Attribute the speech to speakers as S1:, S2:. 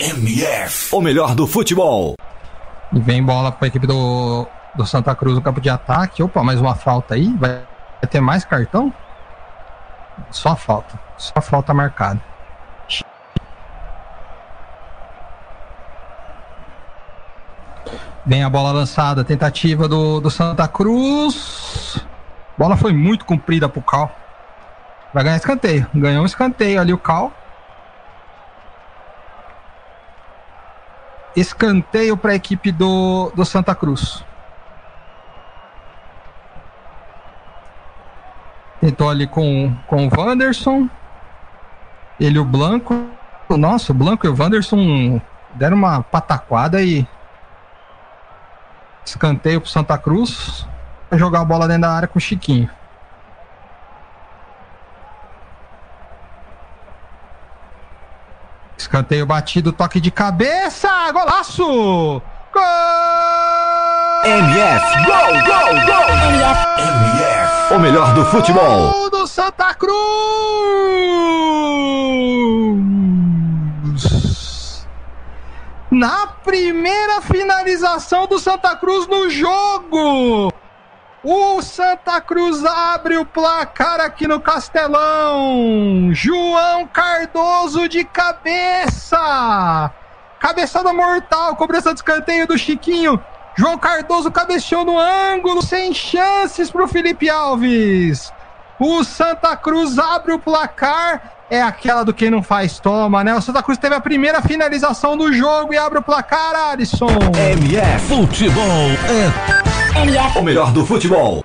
S1: MF, o melhor do futebol.
S2: E vem bola para a equipe do, do Santa Cruz no campo de ataque. Opa, mais uma falta aí. Vai, vai ter mais cartão? Só falta. Só falta marcada. Vem a bola lançada, tentativa do, do Santa Cruz. Bola foi muito comprida pro Cal. Vai ganhar escanteio. Ganhou um escanteio ali o Cal. Escanteio para a equipe do, do Santa Cruz. Tentou ali com, com o Wanderson. Ele o Blanco. Nossa, o Blanco e o Wanderson deram uma pataquada e Escanteio pro Santa Cruz. Vai jogar a bola dentro da área com o Chiquinho. Escanteio batido, toque de cabeça, golaço! Gol!
S1: MF, gol, gol, gol! MF, MF, o melhor do futebol.
S2: Gol do Santa Cruz! na primeira finalização do Santa Cruz no jogo. O Santa Cruz abre o placar aqui no Castelão. João Cardoso de cabeça. Cabeçada mortal, cobrança de escanteio do Chiquinho. João Cardoso cabeceou no ângulo, sem chances para o Felipe Alves. O Santa Cruz abre o placar é aquela do quem não faz toma, né? O Santa Cruz teve a primeira finalização do jogo e abre o placar, Alisson.
S1: MF Futebol é MF. o melhor do futebol.